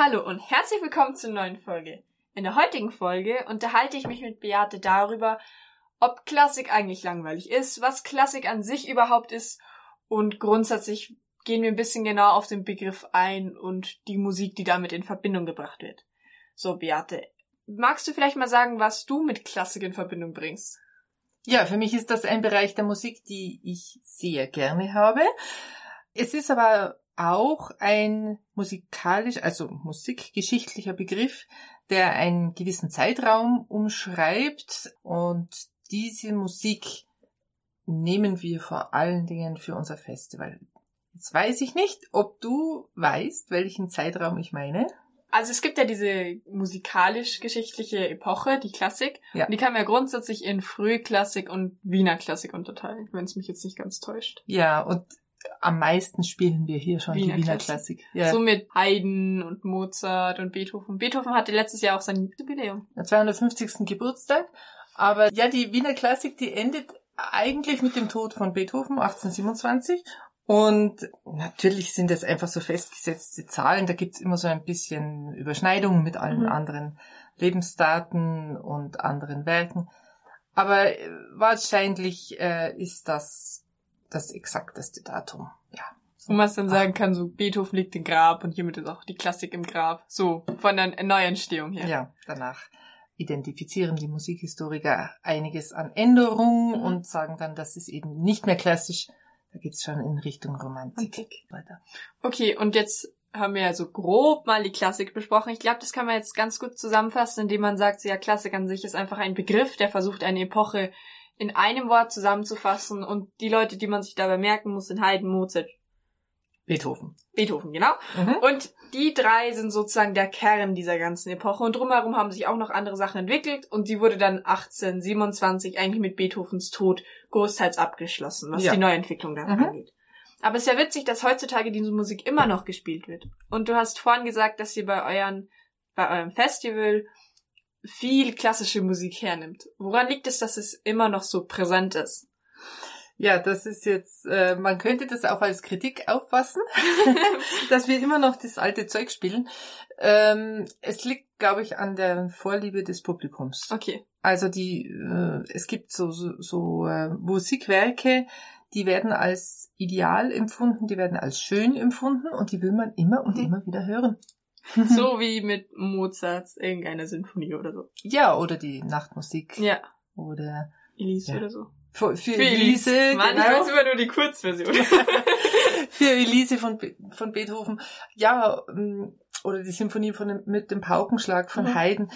Hallo und herzlich willkommen zur neuen Folge. In der heutigen Folge unterhalte ich mich mit Beate darüber, ob Klassik eigentlich langweilig ist, was Klassik an sich überhaupt ist und grundsätzlich gehen wir ein bisschen genau auf den Begriff ein und die Musik, die damit in Verbindung gebracht wird. So, Beate, magst du vielleicht mal sagen, was du mit Klassik in Verbindung bringst? Ja, für mich ist das ein Bereich der Musik, die ich sehr gerne habe. Es ist aber auch ein musikalisch, also musikgeschichtlicher Begriff, der einen gewissen Zeitraum umschreibt und diese Musik nehmen wir vor allen Dingen für unser Festival. Jetzt weiß ich nicht, ob du weißt, welchen Zeitraum ich meine. Also es gibt ja diese musikalisch-geschichtliche Epoche, die Klassik. Ja. Und die kann man ja grundsätzlich in Frühklassik und Wiener Klassik unterteilen, wenn es mich jetzt nicht ganz täuscht. Ja, und am meisten spielen wir hier schon Wiener die Wiener Klassik. Klassik. Ja. So mit Haydn und Mozart und Beethoven. Beethoven hatte letztes Jahr auch sein Jubiläum. Der 250. Geburtstag. Aber ja, die Wiener Klassik, die endet eigentlich mit dem Tod von Beethoven 1827 und natürlich sind das einfach so festgesetzte Zahlen. Da gibt's immer so ein bisschen Überschneidungen mit allen mhm. anderen Lebensdaten und anderen Werken. Aber äh, wahrscheinlich äh, ist das das exakteste Datum. Ja. So. Und was dann sagen kann, so Beethoven liegt im Grab und hiermit ist auch die Klassik im Grab. So, von der Neuentstehung her. Ja, danach identifizieren die Musikhistoriker einiges an Änderungen mhm. und sagen dann, das ist eben nicht mehr klassisch, da geht's schon in Richtung Romantik Antik. weiter. Okay, und jetzt haben wir ja so grob mal die Klassik besprochen. Ich glaube, das kann man jetzt ganz gut zusammenfassen, indem man sagt, ja, Klassik an sich ist einfach ein Begriff, der versucht, eine Epoche in einem Wort zusammenzufassen und die Leute, die man sich dabei merken muss, sind Haydn, Mozart, Beethoven. Beethoven, genau. Mhm. Und die drei sind sozusagen der Kern dieser ganzen Epoche. Und drumherum haben sich auch noch andere Sachen entwickelt. Und die wurde dann 1827 eigentlich mit Beethovens Tod großteils abgeschlossen, was ja. die Neuentwicklung da mhm. angeht. Aber es ist ja witzig, dass heutzutage diese Musik immer noch gespielt wird. Und du hast vorhin gesagt, dass ihr bei euren, bei eurem Festival viel klassische Musik hernimmt. Woran liegt es, dass es immer noch so präsent ist? Ja, das ist jetzt, äh, man könnte das auch als Kritik auffassen, dass wir immer noch das alte Zeug spielen. Ähm, es liegt, glaube ich, an der Vorliebe des Publikums. Okay. Also die, äh, es gibt so, so, so äh, Musikwerke, die werden als ideal empfunden, die werden als schön empfunden und die will man immer und mhm. immer wieder hören. so wie mit Mozarts irgendeine Sinfonie oder so. Ja, oder die Nachtmusik. Ja. Oder Elise ja. oder so. Für, für, für Elise, Elise. Mann, genau. ich weiß immer nur die Kurzversion. für Elise von, von Beethoven. Ja, ähm, oder die Symphonie von dem, mit dem Paukenschlag von mhm. Haydn.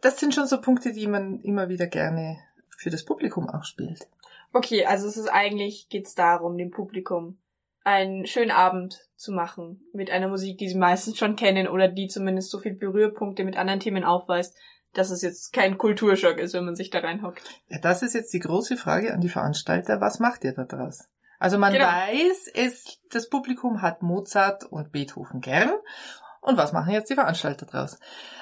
Das sind schon so Punkte, die man immer wieder gerne für das Publikum auch spielt. Okay, also es ist eigentlich geht's darum, dem Publikum einen schönen Abend zu machen mit einer Musik, die sie meistens schon kennen oder die zumindest so viel Berührpunkte mit anderen Themen aufweist, dass es jetzt kein Kulturschock ist, wenn man sich da reinhockt. Ja, das ist jetzt die große Frage an die Veranstalter. Was macht ihr da draus? Also man genau. weiß, es, das Publikum hat Mozart und Beethoven gern. Und was machen jetzt die Veranstalter draus?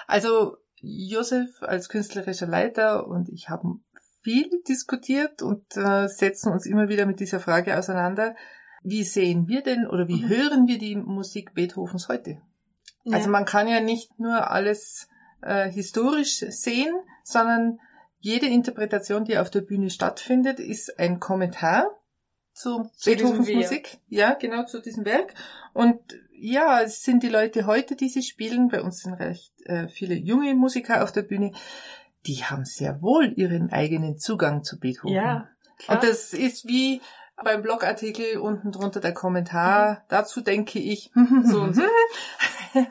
Also Josef als künstlerischer Leiter und ich haben viel diskutiert und äh, setzen uns immer wieder mit dieser Frage auseinander. Wie sehen wir denn oder wie mhm. hören wir die Musik Beethovens heute? Ja. Also man kann ja nicht nur alles äh, historisch sehen, sondern jede Interpretation, die auf der Bühne stattfindet, ist ein Kommentar zu, zu Beethovens Musik. Ja, genau, zu diesem Werk. Und ja, es sind die Leute heute, die sie spielen. Bei uns sind recht äh, viele junge Musiker auf der Bühne. Die haben sehr wohl ihren eigenen Zugang zu Beethoven. Ja, klar. Und das ist wie beim Blogartikel unten drunter der Kommentar. Mhm. Dazu denke ich so und so.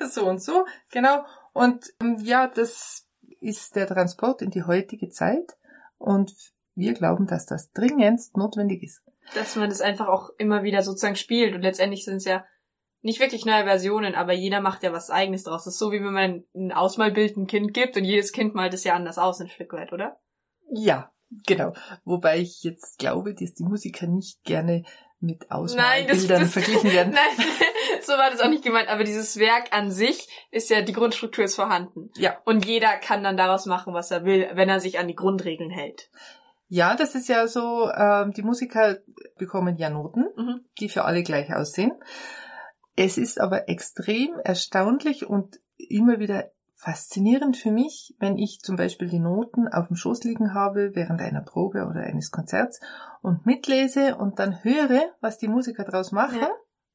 so und so, genau. Und ähm, ja, das ist der Transport in die heutige Zeit. Und wir glauben, dass das dringendst notwendig ist. Dass man das einfach auch immer wieder sozusagen spielt. Und letztendlich sind es ja nicht wirklich neue Versionen, aber jeder macht ja was eigenes draus. Das ist so, wie wenn man ein Ausmalbild ein Kind gibt und jedes Kind malt es ja anders aus, ein Stück weit, oder? Ja, genau. Wobei ich jetzt glaube, dass die Musiker nicht gerne mit Ausmalbildern verglichen werden. Nein, so war das auch nicht gemeint, aber dieses Werk an sich ist ja, die Grundstruktur ist vorhanden. Ja. Und jeder kann dann daraus machen, was er will, wenn er sich an die Grundregeln hält. Ja, das ist ja so, ähm, die Musiker bekommen ja Noten, Mhm. die für alle gleich aussehen. Es ist aber extrem erstaunlich und immer wieder faszinierend für mich, wenn ich zum Beispiel die Noten auf dem Schoß liegen habe während einer Probe oder eines Konzerts und mitlese und dann höre, was die Musiker daraus machen Ja.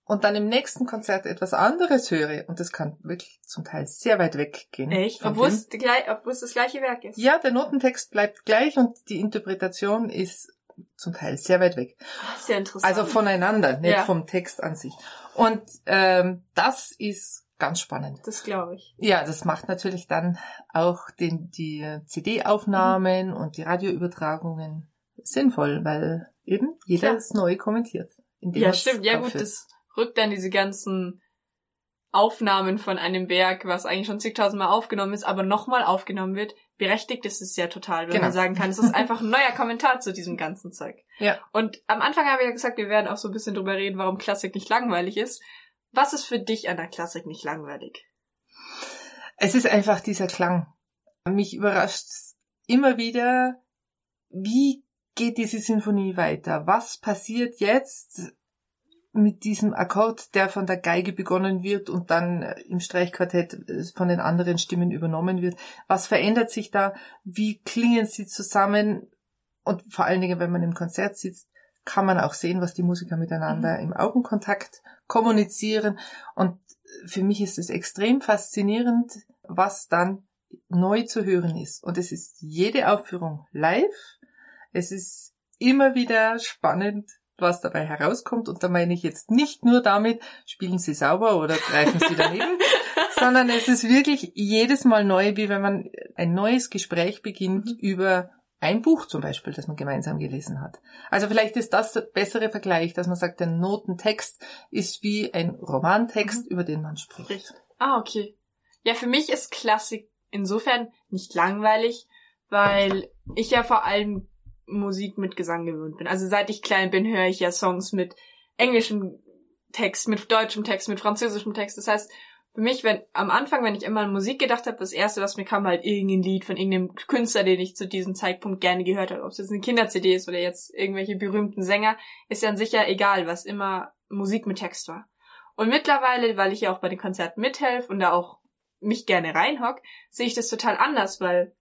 und dann im nächsten Konzert etwas anderes höre und das kann wirklich zum Teil sehr weit weggehen. Echt? vom Obwohl es, das gleiche Werk ist. Ja, der Notentext bleibt gleich und die Interpretation ist zum Teil sehr weit weg. Sehr interessant. Also voneinander, nicht Ja. vom Text an sich. Und ähm, das ist ganz spannend. Das glaube ich. Ja, das macht natürlich dann auch den, die CD-Aufnahmen Mhm. und die Radioübertragungen sinnvoll, weil eben jeder Klar. das neu kommentiert. Ja, stimmt. Ja, gut, das rückt dann diese ganzen Aufnahmen von einem Werk, was eigentlich schon zigtausendmal aufgenommen ist, aber nochmal aufgenommen wird, berechtigt ist es ja total, wenn Genau. man sagen kann, es ist einfach ein neuer Kommentar zu diesem ganzen Zeug. Ja. Und am Anfang habe ich ja gesagt, wir werden auch so ein bisschen drüber reden, warum Klassik nicht langweilig ist. Was ist für dich an der Klassik nicht langweilig? Es ist einfach dieser Klang. Mich überrascht immer wieder, wie geht diese Sinfonie weiter? Was passiert jetzt mit diesem Akkord, der von der Geige begonnen wird und dann im Streichquartett äh, von den anderen Stimmen übernommen wird? Was verändert sich da? Wie klingen sie zusammen? Und vor allen Dingen, wenn man im Konzert sitzt, kann man auch sehen, was die Musiker miteinander im Augenkontakt kommunizieren. Und für mich ist es extrem faszinierend, was dann neu zu hören ist. Und es ist jede Aufführung live. Es ist immer wieder spannend, was dabei herauskommt. Und da meine ich jetzt nicht nur damit, spielen Sie sauber oder greifen Sie daneben, sondern es ist wirklich jedes Mal neu, wie wenn man ein neues Gespräch beginnt Mhm. über ein Buch zum Beispiel, das man gemeinsam gelesen hat. Also vielleicht ist das der bessere Vergleich, dass man sagt, der Notentext ist wie ein Romantext, über den man spricht. Richtig. Ah, okay. Ja, für mich ist Klassik insofern nicht langweilig, weil ich ja vor allem Musik mit Gesang gewöhnt bin. Also seit ich klein bin, höre ich ja Songs mit englischem Text, mit deutschem Text, mit französischem Text. Das heißt, für mich, wenn am Anfang, wenn ich immer an Musik gedacht habe, das erste, was mir kam, war halt irgendein Lied von irgendeinem Künstler, den ich zu diesem Zeitpunkt gerne gehört habe. Ob es jetzt eine Kinder-CD ist oder jetzt irgendwelche berühmten Sänger, ist ja an sich ja egal, was immer Musik mit Text war. Und mittlerweile, weil ich ja auch bei den Konzerten mithelfe und da auch mich gerne reinhock, sehe ich das total anders, weil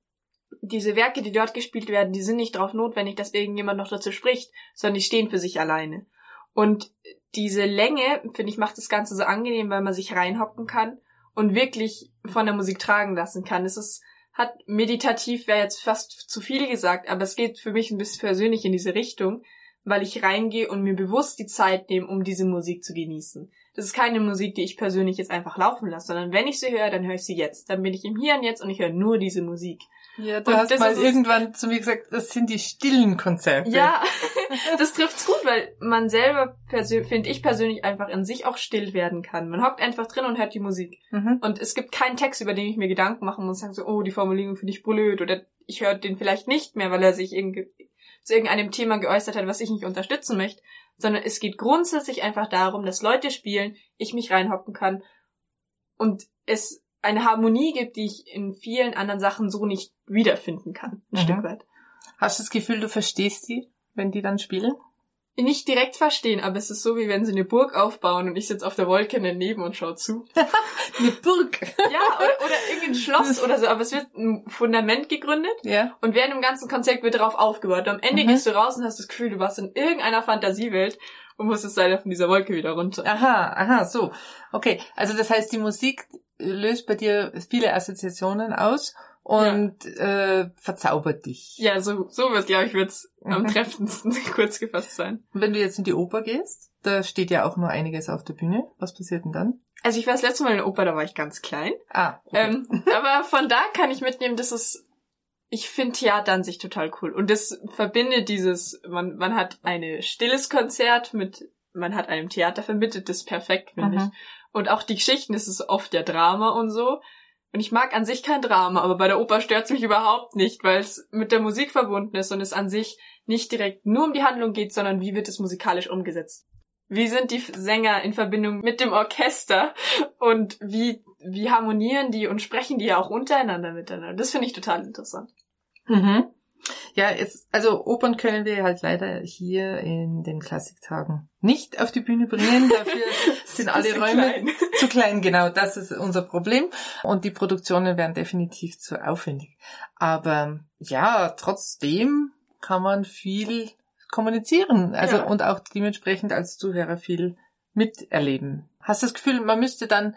diese Werke, die dort gespielt werden, die sind nicht darauf notwendig, dass irgendjemand noch dazu spricht, sondern die stehen für sich alleine. Und diese Länge, finde ich, macht das Ganze so angenehm, weil man sich reinhocken kann und wirklich von der Musik tragen lassen kann. Es ist, hat meditativ wäre jetzt fast zu viel gesagt, aber es geht für mich ein bisschen persönlich in diese Richtung, weil ich reingehe und mir bewusst die Zeit nehme, um diese Musik zu genießen. Das ist keine Musik, die ich persönlich jetzt einfach laufen lasse, sondern wenn ich sie höre, dann höre ich sie jetzt. Dann bin ich im Hier und Jetzt und ich höre nur diese Musik. Ja, du Und hast das mal irgendwann zu mir gesagt, das sind die stillen Konzerte. Ja, das trifft's gut, weil man selber, finde ich persönlich, einfach in sich auch still werden kann. Man hockt einfach drin und hört die Musik. Mhm. Und es gibt keinen Text, über den ich mir Gedanken machen muss und sage so, oh, die Formulierung finde ich blöd oder ich höre den vielleicht nicht mehr, weil er sich irgendwie zu irgendeinem Thema geäußert hat, was ich nicht unterstützen möchte, sondern es geht grundsätzlich einfach darum, dass Leute spielen, ich mich reinhocken kann und es eine Harmonie gibt, die ich in vielen anderen Sachen so nicht wiederfinden kann, ein Mhm. Stück weit. Hast du das Gefühl, du verstehst die, wenn die dann spielen? Nicht direkt verstehen, aber es ist so, wie wenn sie eine Burg aufbauen und ich sitze auf der Wolke daneben und schaue zu. Eine Burg. Ja, oder, oder irgendein Schloss oder so, aber es wird ein Fundament gegründet Ja. und während dem ganzen Konzept wird darauf aufgebaut. Und am Ende Mhm. gehst du raus und hast das Gefühl, du warst in irgendeiner Fantasiewelt und musstest leider von dieser Wolke wieder runter. Aha, aha, so. Okay, also das heißt, die Musik löst bei dir viele Assoziationen aus und äh, verzaubert dich. Ja, so, so wird, glaube ich, wird's am Mhm. treffendsten kurz gefasst sein. Und wenn du jetzt in die Oper gehst, da steht ja auch nur einiges auf der Bühne. Was passiert denn dann? Also ich war das letzte Mal in der Oper, da war ich ganz klein. Ah, okay. Ähm, aber von da kann ich mitnehmen, dass es, ich finde Theater an sich total cool. Und das verbindet dieses, man, man hat ein stilles Konzert mit man hat einem Theater vermittelt das perfekt, finde mhm. ich. Und auch die Geschichten, es ist oft der Drama und so. Und ich mag an sich kein Drama, aber bei der Oper stört es mich überhaupt nicht, weil es mit der Musik verbunden ist und es an sich nicht direkt nur um die Handlung geht, sondern wie wird es musikalisch umgesetzt. Wie sind die Sänger in Verbindung mit dem Orchester und wie, wie harmonieren die und sprechen die ja auch untereinander miteinander. Das finde ich total interessant. Mhm. Ja, jetzt, also Opern können wir halt leider hier in den Klassiktagen nicht auf die Bühne bringen. Dafür sind alle Räume klein. zu klein. Genau, das ist unser Problem. Und die Produktionen wären definitiv zu aufwendig. Aber ja, trotzdem kann man viel kommunizieren. Also ja. und auch dementsprechend als Zuhörer viel miterleben. Hast du das Gefühl, man müsste dann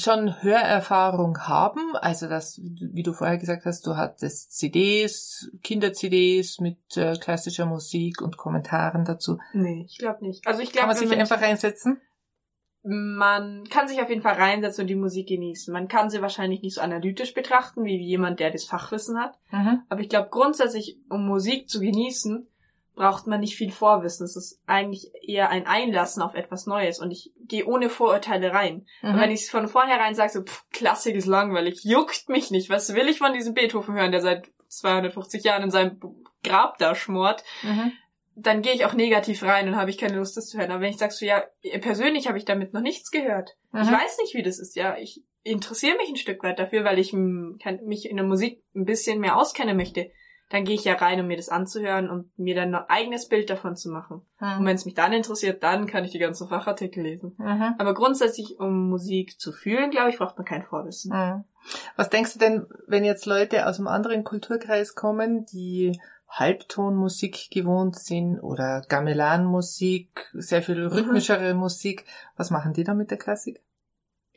schon Hörerfahrung haben, also das, wie du vorher gesagt hast, du hattest CDs, Kinder-CDs mit äh, klassischer Musik und Kommentaren dazu. Nee, ich glaube nicht. Also ich glaube, kann man sich einfach reinsetzen. Man kann sich auf jeden Fall reinsetzen und die Musik genießen. Man kann sie wahrscheinlich nicht so analytisch betrachten wie jemand, der das Fachwissen hat. Mhm. Aber ich glaube grundsätzlich, um Musik zu genießen, braucht man nicht viel Vorwissen. Es ist eigentlich eher ein Einlassen auf etwas Neues und ich gehe ohne Vorurteile rein. Mhm. Und wenn ich von vornherein sage, so, pff, Klassik ist langweilig, juckt mich nicht, was will ich von diesem Beethoven hören, der seit 250 Jahren in seinem Grab da schmort, mhm. dann gehe ich auch negativ rein und habe ich keine Lust, das zu hören. Aber wenn ich sag so, ja, persönlich habe ich damit noch nichts gehört. Mhm. Ich weiß nicht, wie das ist, ja, ich interessiere mich ein Stück weit dafür, weil ich mich in der Musik ein bisschen mehr auskennen möchte dann gehe ich ja rein, um mir das anzuhören und mir dann ein eigenes Bild davon zu machen. Mhm. Und wenn es mich dann interessiert, dann kann ich die ganzen Fachartikel lesen. Mhm. Aber grundsätzlich, um Musik zu fühlen, glaube ich, braucht man kein Vorwissen. Mhm. Was denkst du denn, wenn jetzt Leute aus einem anderen Kulturkreis kommen, die Halbtonmusik gewohnt sind oder Gamelanmusik, sehr viel mhm. rhythmischere Musik, was machen die dann mit der Klassik?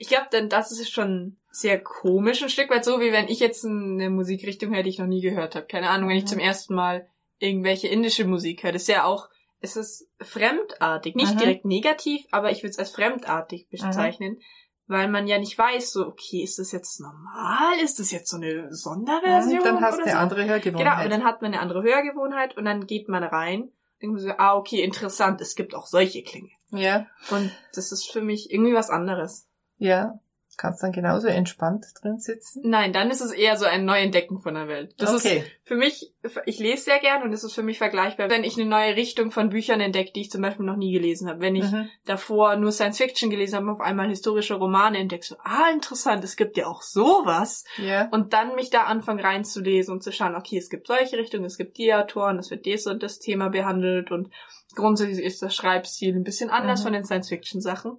Ich glaube, denn das ist schon sehr komisch, ein Stück weit so, wie wenn ich jetzt eine Musikrichtung höre, die ich noch nie gehört habe. Keine Ahnung, wenn ich mhm. zum ersten Mal irgendwelche indische Musik höre. Das ist ja auch, es ist fremdartig. Nicht mhm. direkt negativ, aber ich würde es als fremdartig bezeichnen. Mhm. Weil man ja nicht weiß, so, okay, ist das jetzt normal? Ist das jetzt so eine Sonderversion? Und dann hast du eine so? andere Hörgewohnheit. Genau, und dann hat man eine andere Hörgewohnheit und dann geht man rein und so, ah, okay, interessant, es gibt auch solche Klänge. Ja. Und das ist für mich irgendwie was anderes. Ja, Kannst dann genauso entspannt drin sitzen? Nein, dann ist es eher so ein Neuentdecken von der Welt. Das okay. ist für mich, ich lese sehr gern und es ist für mich vergleichbar, wenn ich eine neue Richtung von Büchern entdecke, die ich zum Beispiel noch nie gelesen habe. Wenn ich mhm. davor nur Science Fiction gelesen habe, auf einmal historische Romane entdecke, so, ah, interessant, es gibt ja auch sowas. Ja. Und dann mich da anfangen reinzulesen und zu schauen, okay, es gibt solche Richtungen, es gibt die Autoren, es wird das und das Thema behandelt und grundsätzlich ist das Schreibstil ein bisschen anders mhm. von den Science Fiction Sachen.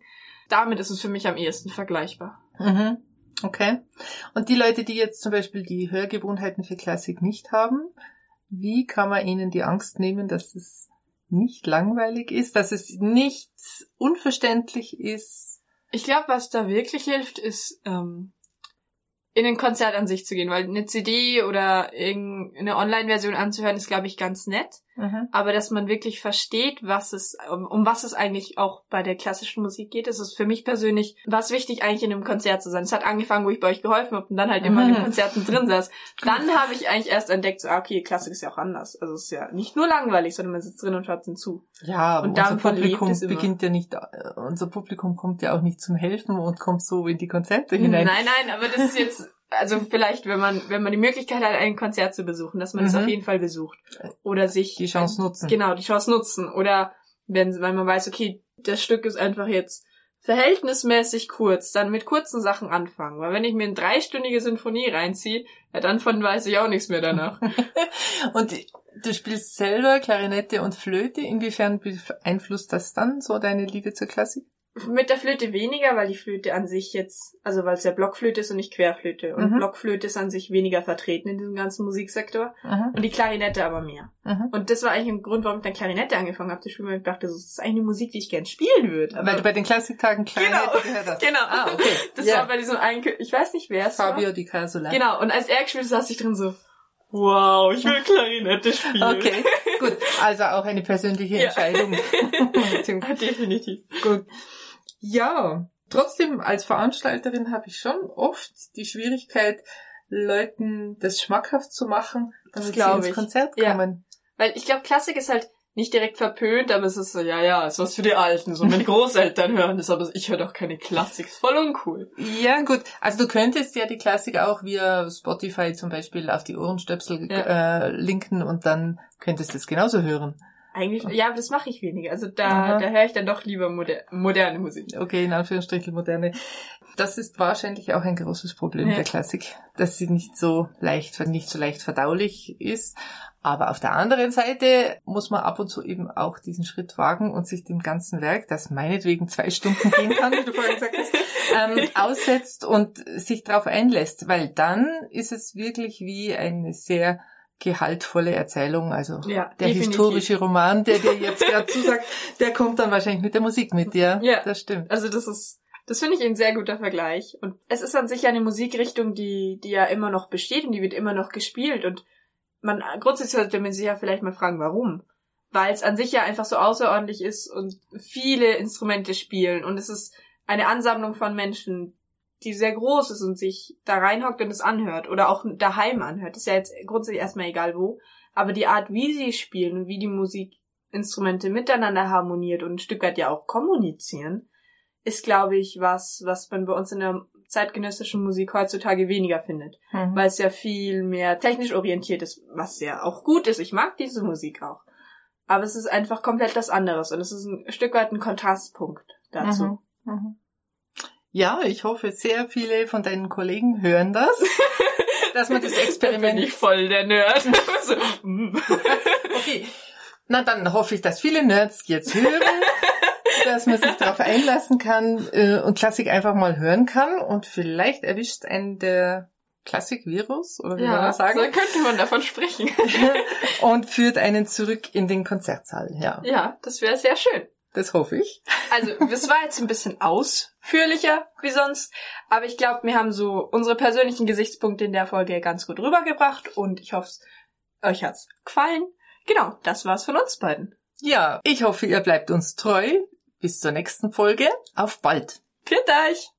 Damit ist es für mich am ehesten vergleichbar. Mhm. Okay. Und die Leute, die jetzt zum Beispiel die Hörgewohnheiten für Klassik nicht haben, wie kann man ihnen die Angst nehmen, dass es nicht langweilig ist, dass es nicht unverständlich ist? Ich glaube, was da wirklich hilft, ist ähm, in ein Konzert an sich zu gehen, weil eine CD oder irgendeine Online-Version anzuhören ist, glaube ich, ganz nett. Mhm. Aber dass man wirklich versteht, was es, um, um, was es eigentlich auch bei der klassischen Musik geht, ist es für mich persönlich, was wichtig eigentlich in einem Konzert zu sein. Es hat angefangen, wo ich bei euch geholfen habe und dann halt immer mhm. in den Konzerten drin saß. Dann habe ich eigentlich erst entdeckt, so, ah, okay, Klassik ist ja auch anders. Also es ist ja nicht nur langweilig, sondern man sitzt drin und hört zu. Ja, und unser Publikum beginnt ja nicht, äh, unser Publikum kommt ja auch nicht zum Helfen und kommt so in die Konzerte hinein. Nein, nein, aber das ist jetzt also vielleicht, wenn man, wenn man die Möglichkeit hat, ein Konzert zu besuchen, dass man es mhm. auf jeden Fall besucht. Oder sich die Chance nutzen. Genau, die Chance nutzen. Oder wenn, weil man weiß, okay, das Stück ist einfach jetzt verhältnismäßig kurz, dann mit kurzen Sachen anfangen. Weil wenn ich mir eine dreistündige Sinfonie reinziehe, ja, dann von weiß ich auch nichts mehr danach. und du spielst selber Klarinette und Flöte. Inwiefern beeinflusst das dann so deine Liebe zur Klassik? Mit der Flöte weniger, weil die Flöte an sich jetzt, also weil es ja Blockflöte ist und nicht Querflöte. Und mhm. Blockflöte ist an sich weniger vertreten in diesem ganzen Musiksektor. Mhm. Und die Klarinette aber mehr. Mhm. Und das war eigentlich ein Grund, warum ich dann Klarinette angefangen habe zu spielen, weil ich dachte, das ist eigentlich eine Musik, die ich gern spielen würde. weil du bei den Klassiktagen Klarinette genau, gehört hast. Genau. Ah, okay. Das yeah. war bei diesem einen, ich weiß nicht wer es war. Fabio Di Casola. Genau. Und als er gespielt hat, saß ich drin so, Wow, ich will Klarinette spielen. Okay, gut. Also auch eine persönliche Entscheidung. ja, definitiv. Gut. Ja, trotzdem als Veranstalterin habe ich schon oft die Schwierigkeit, Leuten das schmackhaft zu machen, damit sie ins Konzert kommen. Ja. Weil ich glaube, Klassik ist halt nicht direkt verpönt, aber es ist so, ja, ja, ist was für die Alten. So, meine Großeltern hören das, aber ich höre doch keine Klassik. Ist voll uncool. Ja, gut. Also du könntest ja die Klassik auch via Spotify zum Beispiel auf die Ohrenstöpsel ja. äh, linken und dann könntest du es genauso hören. Eigentlich, ja, aber das mache ich weniger. Also da, da höre ich dann doch lieber moder moderne Musik. Okay, in Anführungsstrichen moderne. Das ist wahrscheinlich auch ein großes Problem ja. der Klassik, dass sie nicht so leicht, nicht so leicht verdaulich ist. Aber auf der anderen Seite muss man ab und zu eben auch diesen Schritt wagen und sich dem ganzen Werk, das meinetwegen zwei Stunden gehen kann, wie du vorhin gesagt hast, ähm, aussetzt und sich darauf einlässt, weil dann ist es wirklich wie eine sehr gehaltvolle Erzählung, also ja, der definitiv. historische Roman, der dir jetzt gerade zusagt, der kommt dann wahrscheinlich mit der Musik mit dir. Ja, das stimmt. Also das ist, das finde ich ein sehr guter Vergleich. Und es ist an sich eine Musikrichtung, die, die ja immer noch besteht und die wird immer noch gespielt und man grundsätzlich sollte man sich ja vielleicht mal fragen, warum. Weil es an sich ja einfach so außerordentlich ist und viele Instrumente spielen und es ist eine Ansammlung von Menschen, die sehr groß ist und sich da reinhockt und es anhört oder auch daheim anhört, ist ja jetzt grundsätzlich erstmal egal wo, aber die Art, wie sie spielen und wie die Musikinstrumente miteinander harmoniert und ein Stück weit ja auch kommunizieren, ist, glaube ich, was, was man bei uns in der zeitgenössischen Musik heutzutage weniger findet, mhm. weil es ja viel mehr technisch orientiert ist, was ja auch gut ist. Ich mag diese Musik auch. Aber es ist einfach komplett das anderes und es ist ein Stück weit ein Kontrastpunkt dazu. Mhm. Mhm. Ja, ich hoffe, sehr viele von deinen Kollegen hören das. dass man das Experiment. nicht voll der Nerd. Mm. okay. Na, dann hoffe ich, dass viele Nerds jetzt hören, dass man sich darauf einlassen kann äh, und Klassik einfach mal hören kann und vielleicht erwischt einen der Klassik-Virus, oder wie ja, man das sagen? so könnte man davon sprechen. und führt einen zurück in den Konzertsaal, ja. Ja, das wäre sehr schön. Das hoffe ich. Also, es war jetzt ein bisschen ausführlicher wie sonst, aber ich glaube, wir haben so unsere persönlichen Gesichtspunkte in der Folge ganz gut rübergebracht und ich hoffe, euch hat's gefallen. Genau, das war's von uns beiden. Ja, ich hoffe, ihr bleibt uns treu. Bis zur nächsten Folge. Auf bald. Viert euch!